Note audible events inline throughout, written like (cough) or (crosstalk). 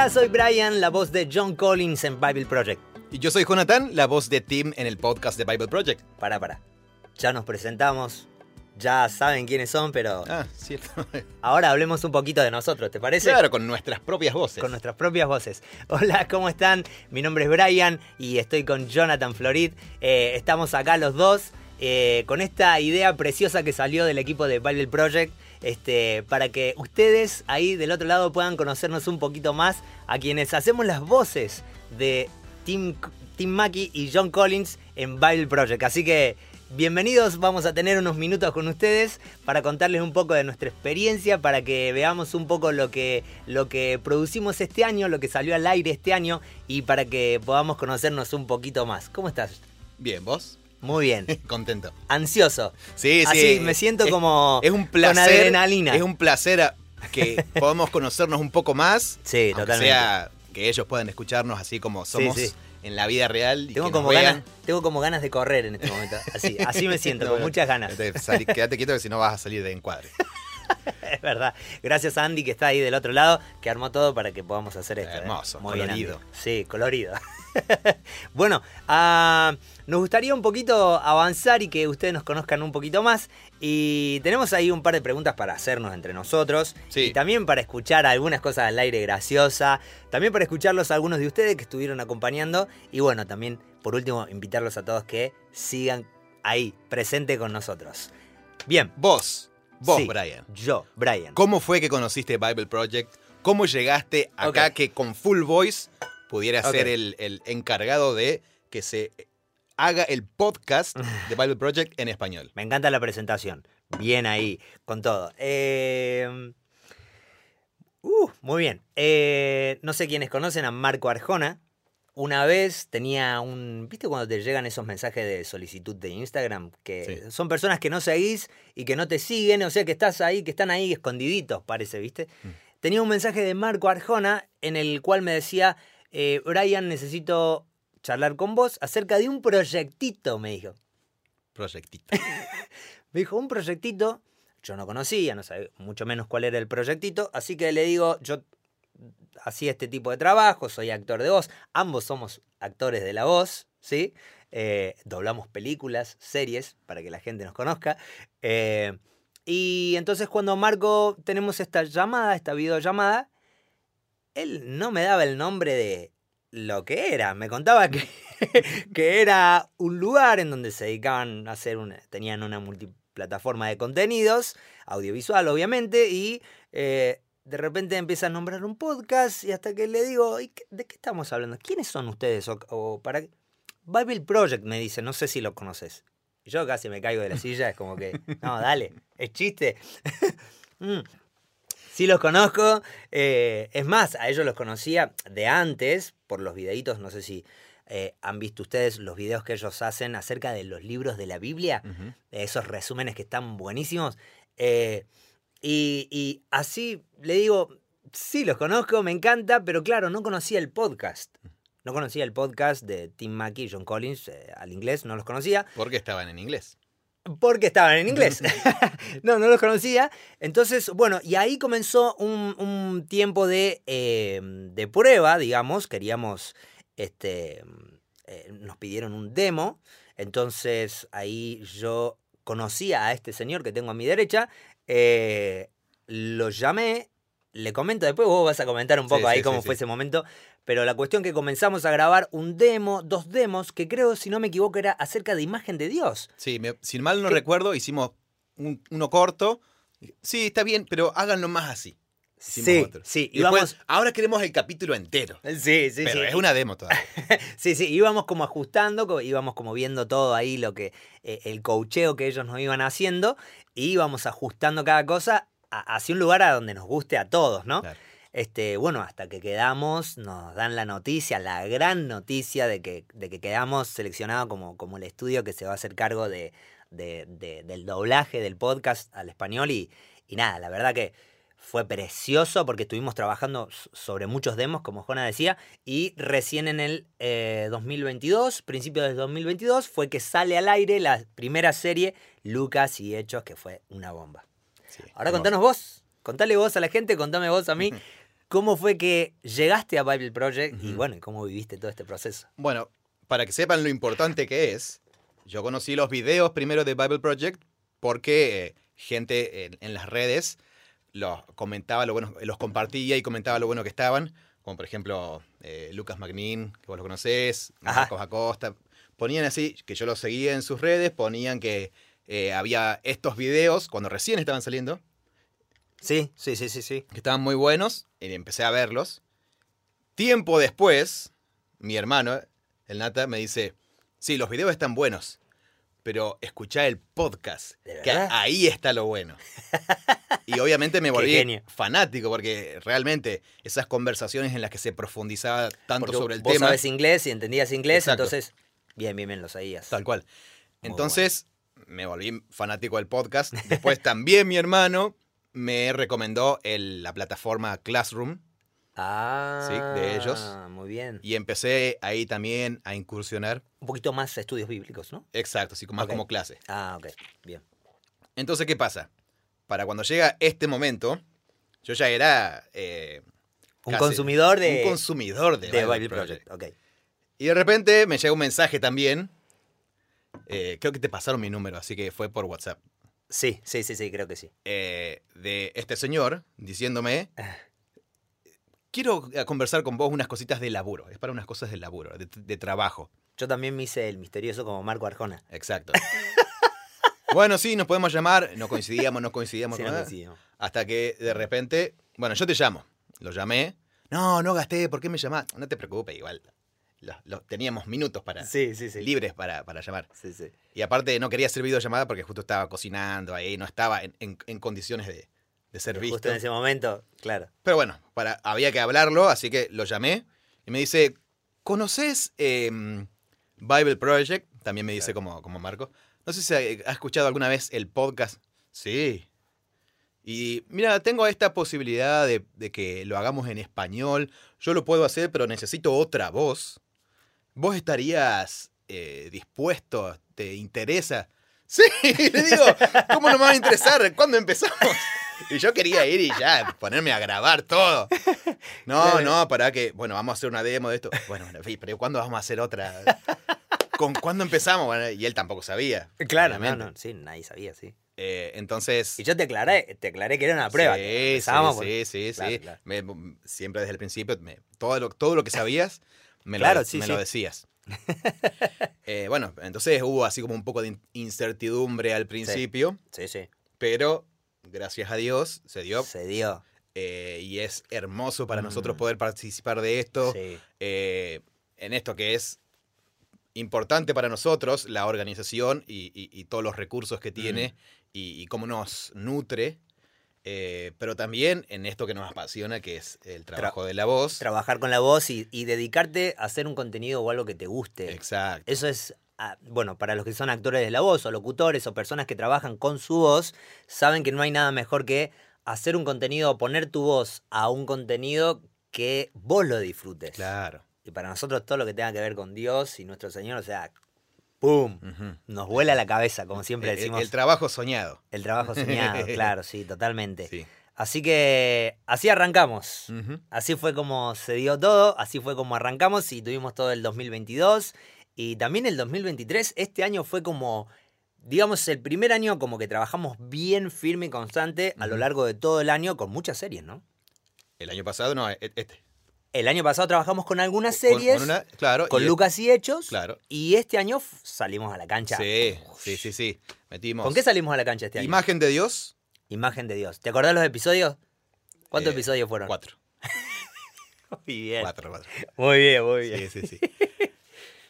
Hola, soy Brian, la voz de John Collins en Bible Project. Y yo soy Jonathan, la voz de Tim en el podcast de Bible Project. Para, para. Ya nos presentamos, ya saben quiénes son, pero Ah, cierto. (laughs) ahora hablemos un poquito de nosotros, ¿te parece? Claro, con nuestras propias voces. Con nuestras propias voces. Hola, ¿cómo están? Mi nombre es Brian y estoy con Jonathan Florid. Eh, estamos acá los dos eh, con esta idea preciosa que salió del equipo de Bible Project. Este, para que ustedes ahí del otro lado puedan conocernos un poquito más a quienes hacemos las voces de Tim, Tim Mackey y John Collins en Bible Project. Así que bienvenidos, vamos a tener unos minutos con ustedes para contarles un poco de nuestra experiencia, para que veamos un poco lo que, lo que producimos este año, lo que salió al aire este año y para que podamos conocernos un poquito más. ¿Cómo estás? Bien, ¿vos? Muy bien. (laughs) Contento. Ansioso. Sí, sí. Así me siento Es- como Es un placer. con adrenalina. Es un placer a- que (laughs) podamos conocernos un poco más. Sí, totalmente. sea que ellos puedan escucharnos así como somos sí. en la vida real. Y Tengo que como, nos ganas, tengo como ganas de correr en este momento. Así, así me siento, No, (laughs) con muchas ganas. quédate quieto que si no vas a salir de encuadre. (laughs) Es verdad. Gracias a Andy que está ahí del otro lado, que armó todo para que podamos hacer esto. ¿eh? Hermoso, Muy colorido. Sí, colorido. (laughs) bueno, ah, nos gustaría un poquito avanzar y que ustedes nos conozcan un poquito más. Y tenemos ahí un par de preguntas para hacernos entre nosotros. Sí. Y también para escuchar algunas cosas al aire graciosa. También para escucharlos a algunos de ustedes que estuvieron acompañando. Y bueno, también por último, invitarlos a todos que sigan ahí, presente con nosotros. Bien. Vos, vos, Sí, Brian. Yo, Brian. ¿Cómo fue que conociste Bible Project? ¿Cómo llegaste acá que con Full Voice pudiera ser el, el encargado de que se haga el podcast de Bible Project en español? (laughs) Me encanta la presentación. Bien ahí, con todo. Eh, uh, muy bien. Eh, no sé quiénes conocen a Marco Arjona. Una vez tenía un... ¿Viste cuando te llegan esos mensajes de solicitud de Instagram? Que Sí. son personas que no seguís y que no te siguen, o sea que estás ahí, que están ahí escondiditos, parece, ¿viste? Mm. Tenía un mensaje de Marco Arjona en el cual me decía, eh, Brian, necesito charlar con vos acerca de un proyectito, me dijo. Proyectito. (laughs) Me dijo, un proyectito, yo no conocía, no sabía mucho menos cuál era el proyectito, así que le digo, yo hacía este tipo de trabajo, soy actor de voz, ambos somos actores de la voz, ¿sí? Eh, doblamos películas, series, para que la gente nos conozca. Eh, y entonces cuando Marco tenemos esta llamada, esta videollamada, él no me daba el nombre de lo que era, me contaba que, (laughs) que era un lugar en donde se dedicaban a hacer una, tenían una multiplataforma de contenidos, audiovisual obviamente, y eh, de repente empieza a nombrar un podcast y hasta que le digo, "¿Y qué- ¿de qué estamos hablando? ¿Quiénes son ustedes? O, o para qué?". Bible Project me dice, no sé si lo conoces. Y yo casi me caigo de la (laughs) silla, es como que, no, dale, es chiste. (laughs) Mm. Sí los conozco. eh, es más, a ellos los conocía de antes por los videitos. No sé si eh, han visto ustedes los videos que ellos hacen acerca de los libros de la Biblia. Ujú. Esos resúmenes que están buenísimos. Eh, y, y así le digo, sí los conozco, me encanta, pero claro, no conocía el podcast. No conocía el podcast de Tim Mackey y John Collins eh, al inglés, no los conocía. Porque estaban en inglés. Porque estaban en inglés. (laughs) (laughs) no, no los conocía. Entonces, bueno, y ahí comenzó un, un tiempo de, eh, de prueba, digamos. Queríamos, este, eh, nos pidieron un demo. Entonces ahí yo conocía a este señor que tengo a mi derecha. Eh, lo llamé, le comento después, vos vas a comentar un Sí, poco ahí sí, cómo sí, fue ese momento. Pero la cuestión que comenzamos a grabar un demo, dos demos, que creo, si no me equivoco, era acerca de imagen de Dios. Sí, me- si mal no ¿Qué? recuerdo, hicimos un- uno corto. Sí, está bien, pero háganlo más así. Hicimos Sí, otro. sí, después, íbamos... ahora queremos el capítulo entero. Sí, sí, pero sí. es una demo todavía. (laughs) Sí, sí, íbamos como ajustando, íbamos como viendo todo ahí, lo que, eh, el coacheo que ellos nos iban haciendo, y íbamos ajustando cada cosa a- hacia un lugar a donde nos guste a todos, ¿no? Claro. Este, bueno, hasta que quedamos, nos dan la noticia, la gran noticia de que, de que quedamos seleccionados como, como el estudio que se va a hacer cargo de, de- de- del doblaje del podcast al español. Y, y nada, la verdad que fue precioso porque estuvimos trabajando sobre muchos demos, como Jona decía, y recién en el eh, 2022, principio del 2022, fue que sale al aire la primera serie Lucas y Hechos, que fue una bomba. Sí, Ahora hermoso. contanos vos, contale vos a la gente, contame vos a mí. (laughs) ¿Cómo fue que llegaste a Bible Project y bueno, cómo viviste todo este proceso? Bueno, para que sepan lo importante que es, yo conocí los videos primero de Bible Project porque eh, gente en, en las redes los comentaba lo bueno, los compartía y comentaba lo bueno que estaban, como por ejemplo eh, Lucas Magnin, que vos lo conocés. Marcos Acosta, ponían así, que yo los seguía en sus redes, ponían que eh, había estos videos cuando recién estaban saliendo, Sí, sí, sí, sí, sí. que estaban muy buenos, y empecé a verlos. Tiempo después, mi hermano, el Nata, me dice, sí, los videos están buenos, pero escuchá el podcast, ¿De que ahí está lo bueno. (laughs) Y obviamente me volví fanático, porque realmente esas conversaciones en las que se profundizaba tanto Porque sobre el vos tema, sabes inglés y entendías inglés, Exacto. entonces, bien, bien, bien, lo sabías. tal cual. Muy Entonces, me volví fanático del podcast. Después también mi hermano me recomendó el- la plataforma Classroom, Ah, de ellos. Muy bien. Y empecé ahí también a incursionar. Un poquito más estudios bíblicos, ¿no? Exacto, así como, más como clase. Ah, ok, bien. Entonces, ¿qué pasa? Para cuando llega este momento, yo ya era eh, Un casi consumidor de, un consumidor de, de Bible Project. Project. Y de repente me llega un mensaje también. eh, creo que te pasaron mi número, así que fue por WhatsApp. Sí, sí, sí, sí, creo que sí. eh, de este señor diciéndome, (laughs) quiero conversar con vos unas cositas de laburo. Es para unas cosas de laburo, de, de trabajo. Yo también me hice el misterioso como Marco Arjona. Exacto. (laughs) bueno, sí, nos podemos llamar. No coincidíamos, no coincidíamos. Sí, con no. Hasta que de repente, bueno, yo te llamo. Lo llamé. No, no gasté, ¿por qué me llamás? No te preocupes, igual. Lo- lo- teníamos minutos para, Sí, sí, sí. libres para, para llamar. Sí, sí. Y aparte no quería hacer videollamada porque justo estaba cocinando ahí, no estaba en, en- en condiciones de, de ser visto. Justo en ese momento, claro. Pero bueno, para, había que hablarlo, así que lo llamé y me dice, ¿conoces em, Bible Project? También me dice como, como Marco. No sé si ha, ha escuchado alguna vez el podcast. Sí. Y mira, tengo esta posibilidad de, de que lo hagamos en español. Yo lo puedo hacer, pero necesito otra voz. ¿Vos estarías eh, dispuesto? ¿Te interesa? (laughs) Sí, le digo, ¿cómo no me va a interesar? ¿Cuándo empezamos? Y yo quería ir y ya, ponerme a grabar todo. No, no, para que, bueno, vamos a hacer una demo de esto. Bueno, pero ¿cuándo vamos a hacer otra? ¿Con cuándo empezamos? Bueno, y él tampoco sabía. Claro, no, no, sí, nadie sabía, sí. Eh, entonces. Y yo te aclaré, te aclaré que era una prueba. Sí, que sí, por- sí, sí, Claro, sí. claro. Me- siempre desde el principio, me- todo, lo, todo lo que sabías, me, Claro, lo, sí, me sí. lo decías. Eh, bueno, entonces hubo así como un poco de in- incertidumbre al principio, Sí, sí. pero gracias a Dios se dio. Se dio. eh, y es hermoso para Mm. nosotros poder participar de esto, Sí. en esto que es importante para nosotros, la organización y, y- y todos los recursos que tiene y, y cómo nos nutre, eh, pero también en esto que nos apasiona, que es el trabajo de la voz. Trabajar con la voz y, y dedicarte a hacer un contenido o algo que te guste. Exacto. Eso es, ah, bueno, para los que son actores de la voz o locutores o personas que trabajan con su voz, saben que no hay nada mejor que hacer un contenido, poner tu voz a un contenido que vos lo disfrutes. Claro. Y para nosotros todo lo que tenga que ver con Dios y nuestro Señor, o sea, ¡pum! Ujú. Nos vuela la cabeza, como siempre el, decimos. el trabajo soñado. El trabajo soñado, (laughs) claro, sí, totalmente. Sí. Así que así arrancamos. Así fue como se dio todo, así fue como arrancamos y tuvimos todo el 2022 y también el 2023. Este año fue como, digamos, el primer año como que trabajamos bien firme y constante a lo largo de todo el año con muchas series, ¿no? El año pasado, no, e- este. El año pasado trabajamos con algunas Con- series, con con, una- claro. y- Lucas y Hechos, Claro. y este año salimos a la cancha. Sí, sí, sí, sí. Metimos. ¿Con qué salimos a la cancha este año? Imagen de Dios, Imagen de Dios. ¿Te acordás los episodios? ¿Cuántos Eh, episodios fueron? cuatro. (laughs) Muy bien. Cuatro, cuatro. Muy bien, muy bien. Sí, sí, sí.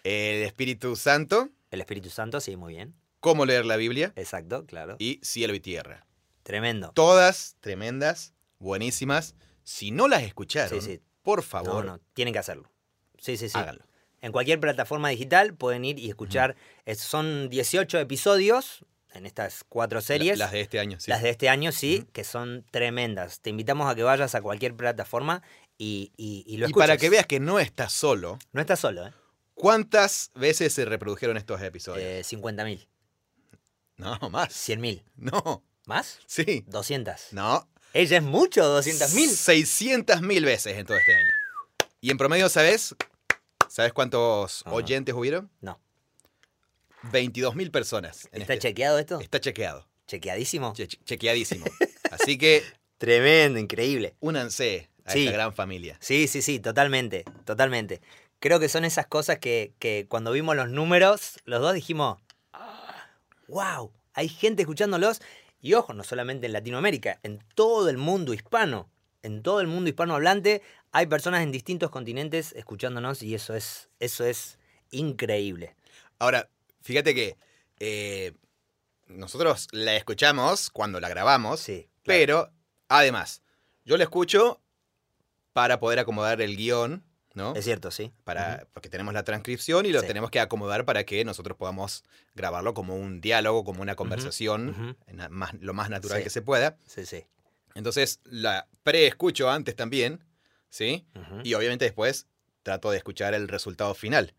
El Espíritu Santo, El Espíritu Santo, sí, muy bien. cómo leer la Biblia Exacto, claro. y cielo y tierra. Tremendo. Todas tremendas, buenísimas. Si no las escucharon, Sí, sí. Por No, favor, no, tienen que hacerlo. Sí, sí, sí. háganlo. En cualquier plataforma digital pueden ir y escuchar. es- son 18 episodios en estas cuatro series. La- las de este año, sí. Las de este año, sí, que son tremendas. Te invitamos a que vayas a cualquier plataforma y, y, y lo y escuches. para que veas que no estás solo, No estás solo, ¿eh? ¿cuántas veces se reprodujeron estos episodios? eh 50.000, no, más. 100.000. No, ¿Más? sí. 200. No, ¿Ella es mucho? ¿200 mil? 600 mil veces en todo este año. Y en promedio, ¿sabes? ¿Sabes cuántos Ah. oyentes hubieron? No. 22 mil personas. en ¿Está este- chequeado esto? Está chequeado. ¿Chequeadísimo? Che- chequeadísimo. Así que (laughs) Tremendo, increíble. únanse a Sí. esta gran familia. Sí, sí, sí, totalmente, totalmente. Creo que son esas cosas que, que cuando vimos los números, los dos dijimos, wow, hay gente escuchándolos. Y ojo, no solamente en Latinoamérica, en todo el mundo hispano, en todo el mundo hispanohablante, hay personas en distintos continentes escuchándonos y eso es, eso es increíble. Ahora, fíjate que eh, nosotros la escuchamos cuando la grabamos, Sí. claro. pero además, yo la escucho para poder acomodar el guion, ¿no? Es cierto, sí. para, porque tenemos la transcripción y lo Sí. tenemos que acomodar para que nosotros podamos grabarlo como un diálogo, como una conversación, en más- lo más natural Sí. que se pueda. Sí, sí. Entonces, la pre-escucho antes también, ¿sí? Y obviamente después trato de escuchar el resultado final.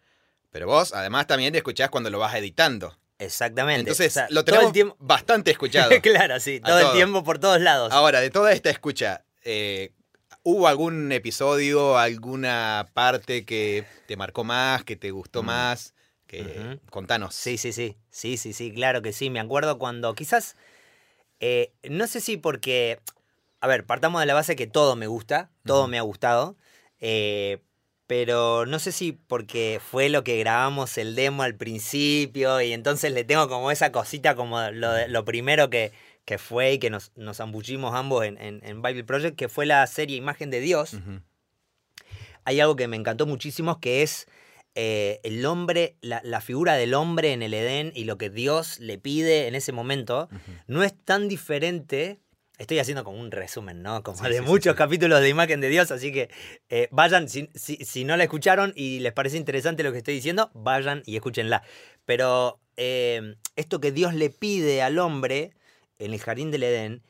Pero vos, además, también escuchás cuando lo vas editando. Exactamente. Entonces, O sea, lo tenemos el tiempo. bastante escuchado. (laughs) claro, sí, todo el tiempo por todos lados. Ahora, de toda esta escucha, eh, ¿hubo algún episodio, alguna parte que te marcó más, que te gustó Mm. más? Que. Contanos. Sí, sí, sí. Sí, sí, sí, claro que sí. Me acuerdo cuando quizás. eh, no sé si porque. A ver, partamos de la base que todo me gusta, todo me ha gustado. eh, pero no sé si porque fue lo que grabamos el demo al principio y entonces le tengo como esa cosita como lo primero que, que fue y que nos, nos zambullimos ambos en, en, en Bible Project, que fue la serie Imagen de Dios hay algo que me encantó muchísimo que es eh, el hombre, la, la figura del hombre en el Edén y lo que Dios le pide en ese momento no es tan diferente. Estoy haciendo como un resumen, ¿no? Como Sí, de sí, muchos sí. capítulos de Imagen de Dios, así que eh, vayan, si, si- si no la escucharon y les parece interesante lo que estoy diciendo, vayan y escúchenla. Pero eh, esto que Dios le pide al hombre en el jardín del Edén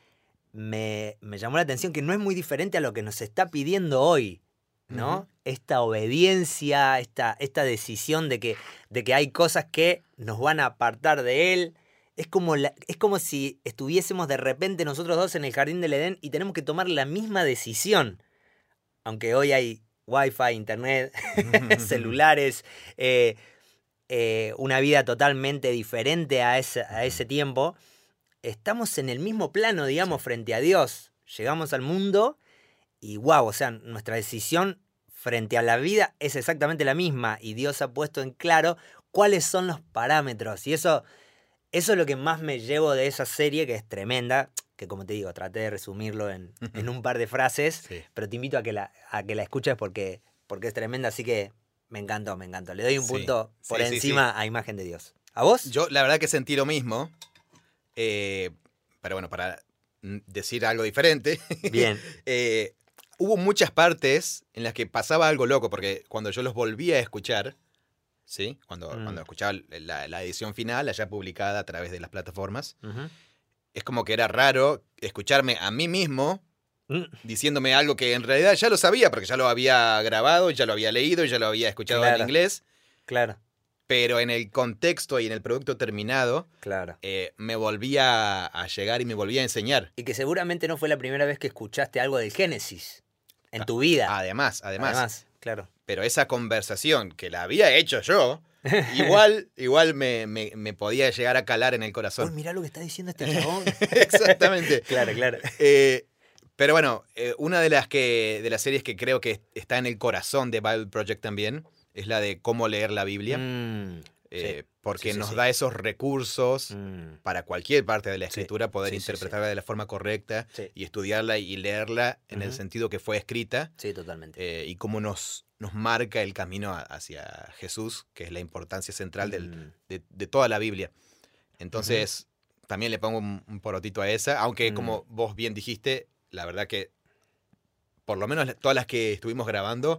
me, me llamó la atención que no es muy diferente a lo que nos está pidiendo hoy, ¿no? Esta obediencia, esta, esta decisión de que, de que hay cosas que nos van a apartar de Él. Es como, la- es como si estuviésemos de repente nosotros dos en el jardín del Edén y tenemos que tomar la misma decisión. Aunque hoy hay wifi, internet, (laughs) celulares, eh, eh, una vida totalmente diferente a ese, a ese tiempo, estamos en el mismo plano, digamos, frente a Dios. Llegamos al mundo y wow, o sea, nuestra decisión frente a la vida es exactamente la misma y Dios ha puesto en claro cuáles son los parámetros. Y eso, eso es lo que más me llevo de esa serie, que es tremenda, que como te digo, traté de resumirlo en, en un par de frases, Sí. pero te invito a que la, a que la escuches porque, porque es tremenda, así que me encantó, me encantó. Le doy un Sí, punto por sí, encima a Imagen de Dios. ¿A vos? Yo la verdad que sentí lo mismo. Eh, pero bueno, para decir algo diferente. (laughs) Bien. eh, hubo muchas partes en las que pasaba algo loco, porque cuando yo los volví a escuchar, ¿sí? Cuando, Mm. cuando escuchaba la, la edición final, allá publicada a través de las plataformas, es como que era raro escucharme a mí mismo Mm, diciéndome algo que en realidad ya lo sabía, porque ya lo había grabado, ya lo había leído, ya lo había escuchado en inglés, Claro, pero en el contexto y en el producto terminado, claro. eh, me volvía a llegar y me volvía a enseñar. Y que seguramente no fue la primera vez que escuchaste algo del Génesis en tu vida. Además, además. claro. Pero esa conversación que la había hecho yo, (laughs) igual, igual me, me- me podía llegar a calar en el Uy, corazón. mirá lo que está diciendo este (laughs) chabón. Exactamente. (laughs) claro, claro. Eh, pero bueno, eh, una de las que de las series que creo que está en el corazón de Bible Project también es la de cómo leer la Biblia, Mm, eh, sí, porque sí, nos sí. da esos recursos mm, para cualquier parte de la escritura poder interpretarla de la forma correcta y estudiarla y leerla en el sentido que fue escrita sí, totalmente. eh, y cómo nos, nos marca el camino hacia Jesús, que es la importancia central del, Mm, de, de toda la Biblia. Entonces, también le pongo un, un porotito a esa, aunque como vos bien dijiste, la verdad que por lo menos todas las que estuvimos grabando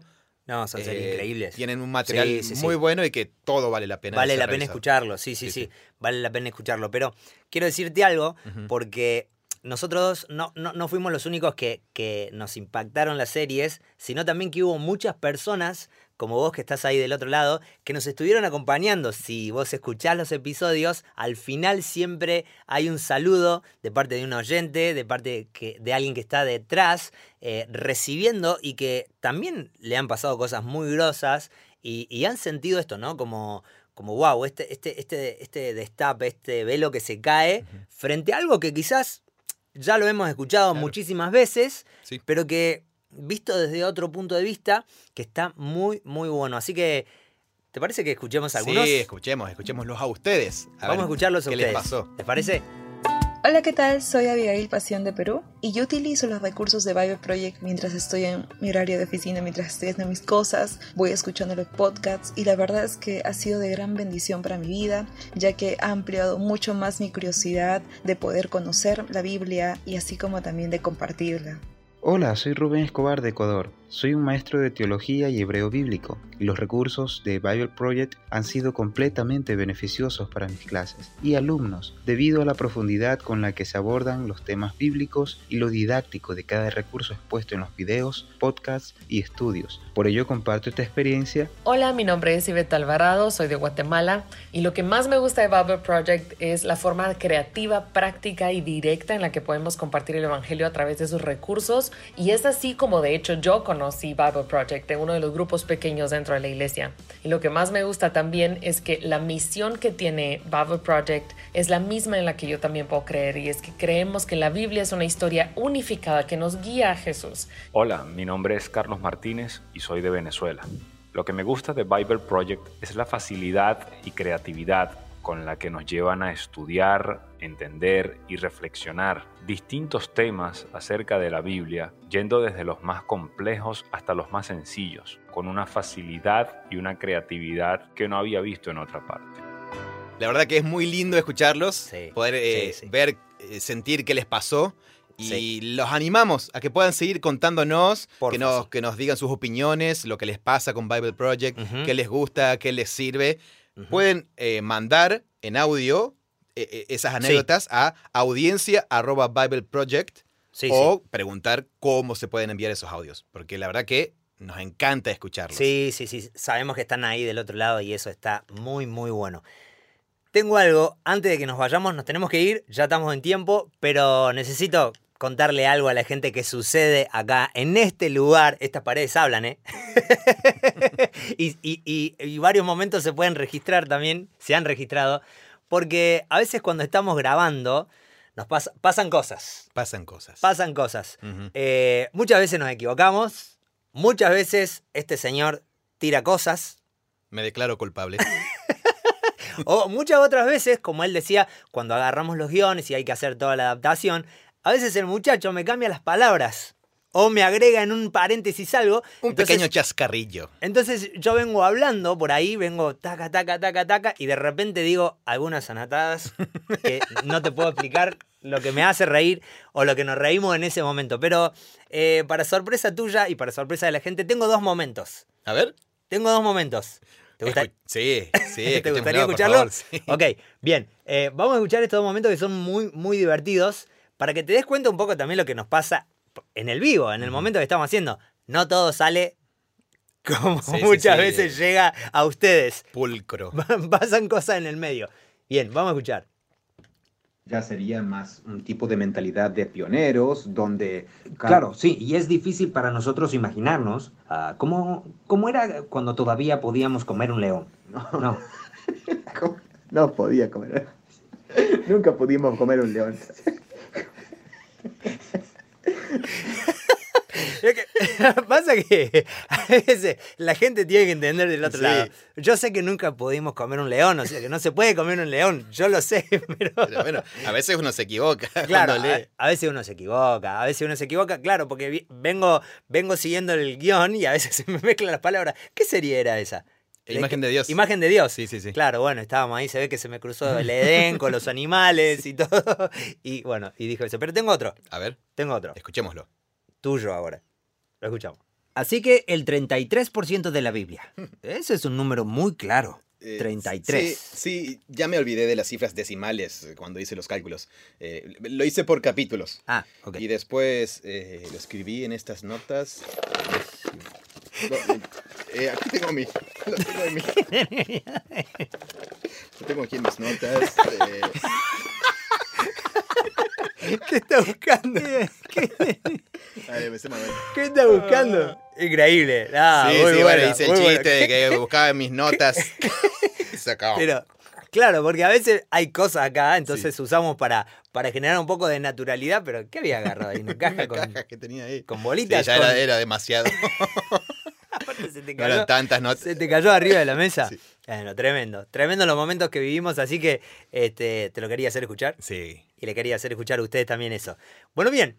No, son series eh, increíbles. tienen un material Sí, sí, sí. muy bueno y que todo vale la pena. Vale la pena escucharlo, sí, sí, Sí, Vale la pena escucharlo. Pero quiero decirte algo, porque nosotros no, no, no fuimos los únicos que, que nos impactaron las series, sino también que hubo muchas personas como vos que estás ahí del otro lado, que nos estuvieron acompañando. Si vos escuchás los episodios, al final siempre hay un saludo de parte de un oyente, de parte que, de alguien que está detrás, eh, recibiendo y que también le han pasado cosas muy grosas y, y han sentido esto, ¿no? Como como wow, este, este, este, este destape, este velo que se cae frente a algo que quizás ya lo hemos escuchado Claro. muchísimas veces, Sí. pero que visto desde otro punto de vista, que está muy, muy bueno. Así que, ¿te parece que escuchemos algunos? Sí, escuchemos, escuchémoslos a ustedes. A Vamos a escucharlos a ¿Qué ustedes. les pasó? ¿Les parece? Hola, ¿qué tal? Soy Abigail Pasión de Perú y yo utilizo los recursos de Bible Project mientras estoy en mi horario de oficina, mientras estoy haciendo mis cosas, voy escuchando los podcasts y la verdad es que ha sido de gran bendición para mi vida, ya que ha ampliado mucho más mi curiosidad de poder conocer la Biblia y así como también de compartirla. Hola, soy Rubén Escobar de Ecuador. Soy un maestro de teología y hebreo bíblico, y los recursos de Bible Project han sido completamente beneficiosos para mis clases y alumnos, debido a la profundidad con la que se abordan los temas bíblicos y lo didáctico de cada recurso expuesto en los videos, podcasts y estudios. Por ello comparto esta experiencia Hola, mi nombre es Ivette Alvarado, soy de Guatemala y lo que más me gusta de Bible Project es la forma creativa, práctica y directa en la que podemos compartir el Evangelio a través de sus recursos y es así como de hecho yo conocí Bible Project en uno de los grupos pequeños dentro de la iglesia. Y lo que más me gusta también es que la misión que tiene Bible Project es la misma en la que yo también puedo creer y es que creemos que la Biblia es una historia unificada que nos guía a Jesús Hola, mi nombre es Carlos Martínez y soy de Venezuela. Lo que me gusta de Bible Project es la facilidad y creatividad con la que nos llevan a estudiar, entender y reflexionar distintos temas acerca de la Biblia, yendo desde los más complejos hasta los más sencillos, con una facilidad y una creatividad que no había visto en otra parte. La verdad que es muy lindo escucharlos, Sí, poder eh, sí, sí. ver, eh, sentir qué les pasó. Y Sí. los animamos a que puedan seguir contándonos, Porfa, que nos, que nos digan sus opiniones, lo que les pasa con Bible Project, qué les gusta, qué les sirve. Pueden eh, mandar en audio eh, eh, esas anécdotas a audiencia arroba Bible Project Sí, o preguntar cómo se pueden enviar esos audios, porque la verdad que nos encanta escucharlos. Sí, sí, sí. Sabemos que están ahí del otro lado y eso está muy, muy bueno. Tengo algo, antes de que nos vayamos, nos tenemos que ir, ya estamos en tiempo, pero necesito contarle algo a la gente que sucede acá, en este lugar. Estas paredes hablan, ¿eh? (laughs) y, y- y- y varios momentos se pueden registrar también, se han registrado, porque a veces cuando estamos grabando, nos pasa- pasan cosas. Pasan cosas. Pasan cosas. Eh, muchas veces nos equivocamos, muchas veces este señor tira cosas, Me declaro culpable. (laughs) o muchas otras veces, como él decía, cuando agarramos los guiones y hay que hacer toda la adaptación, a veces el muchacho me cambia las palabras o me agrega en un paréntesis algo. Un entonces- pequeño chascarrillo. Entonces yo vengo hablando por ahí, vengo taca, taca, taca, taca, y de repente digo algunas anatadas que no te puedo explicar lo que me hace reír o lo que nos reímos en ese momento. Pero eh, para sorpresa tuya y para sorpresa de la gente, tengo dos momentos. A ver. Tengo dos momentos. ¿Te gusta? Sí, sí. (laughs) ¿Te gustaría escucharlo? favor, sí. Ok, bien. Eh, vamos a escuchar estos dos momentos que son muy, muy divertidos para que te des cuenta un poco también lo que nos pasa en el vivo, en el momento que estamos haciendo. No todo sale como Sí, muchas sí. veces llega a ustedes. Pulcro. (laughs) Pasan cosas en el medio. Bien, vamos a escuchar. ya sería más un tipo de mentalidad de pioneros, donde... Claro, sí, y es difícil para nosotros imaginarnos ah, cómo, cómo era cuando todavía podíamos comer un león. No, (laughs) ¿Cómo? No podía comer. (laughs) Nunca pudimos comer un león. (laughs) (laughs) Pasa que a veces la gente tiene que entender del otro Sí. lado. Yo sé que nunca pudimos comer un león, o sea que no se puede comer un león, yo lo sé, (laughs) pero... Pero bueno, a veces uno se equivoca. Claro, lee. a, a veces uno se equivoca, a veces uno se equivoca, claro, porque vengo, vengo siguiendo el guion y a veces se me mezclan las palabras. ¿Qué serie era esa? La imagen de Dios. Imagen de Dios. Sí, sí, sí. Claro, bueno, estábamos ahí, se ve que se me cruzó el (laughs) Edén con los animales y todo. Y bueno, y dijo eso. Pero tengo otro, A ver, tengo otro. escuchémoslo. Tuyo ahora. Lo escuchamos. Así que el 33% de la Biblia. (laughs) Ese es un número muy claro. 33. Eh, Sí, sí, ya me olvidé de las cifras decimales cuando hice los cálculos. Eh, lo hice por capítulos. Ah, ok. Y después eh, lo escribí en estas notas. (laughs) No, Eh, aquí tengo mi. Lo tengo, en mi- (laughs) lo tengo aquí en mis notas. eh, ¿Qué está buscando? (laughs) ay, me va. ¿Qué está buscando? Increíble. Ah, sí, muy sí, bueno, bueno, hice el chiste bueno. de que (laughs) buscaba en mis notas. se acabó. Pero, claro, porque a veces hay cosas acá, entonces usamos para, para generar un poco de naturalidad, pero ¿qué había agarrado ahí? ¿Una caja Una con, caja que tenía ahí. con Sí, bolitas? ya Con- era, era demasiado. (laughs) Se te No cayó, eran tantas notas. se te cayó arriba de la mesa. Sí. Bueno, tremendo. Tremendo los momentos que vivimos, así que este, te lo quería hacer escuchar Sí. y le quería hacer escuchar a ustedes también eso. Bueno, bien.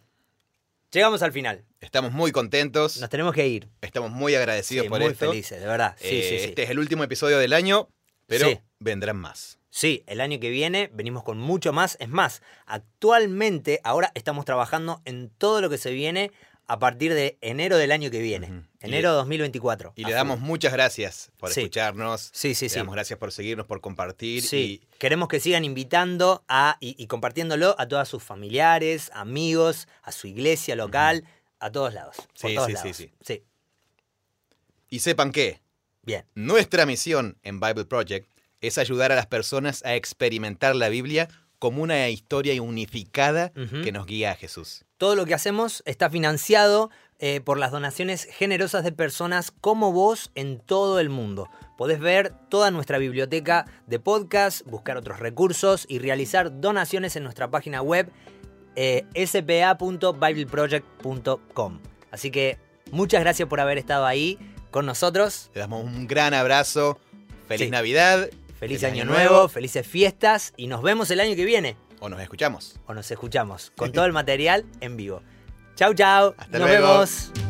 Llegamos al final. Estamos muy contentos. Nos tenemos que ir. Estamos muy agradecidos Sí, por muy esto. felices, de verdad. Sí, Eh, sí, sí. Este es el último episodio del año, pero Sí. vendrán más. Sí, el año que viene venimos con mucho más. Es más, actualmente ahora estamos trabajando en todo lo que se viene a partir de enero del año que viene. Ujú. Y Enero le- 2024. Y le damos muchas gracias por Sí. escucharnos. Sí, sí, Le sí. damos gracias por seguirnos, por compartir. Sí, Y queremos que sigan invitando a, y, y compartiéndolo a todos sus familiares, amigos, a su iglesia local, a todos lados. por Sí, todos sí, sí, lados. sí. Sí, y sepan que bien. nuestra misión en Bible Project es ayudar a las personas a experimentar la Biblia como una historia unificada que nos guía a Jesús. Todo lo que hacemos está financiado eh, por las donaciones generosas de personas como vos en todo el mundo. Podés ver toda nuestra biblioteca de podcast, buscar otros recursos y realizar donaciones en nuestra página web eh, spa.bibleproject.com. Así que muchas gracias por haber estado ahí con nosotros. Le damos un gran abrazo. Feliz Sí. Navidad. Feliz, año, nuevo, felices fiestas y nos vemos el año que viene. O nos escuchamos. O nos escuchamos con todo el material en vivo. Chau, chau. Hasta nos luego. vemos.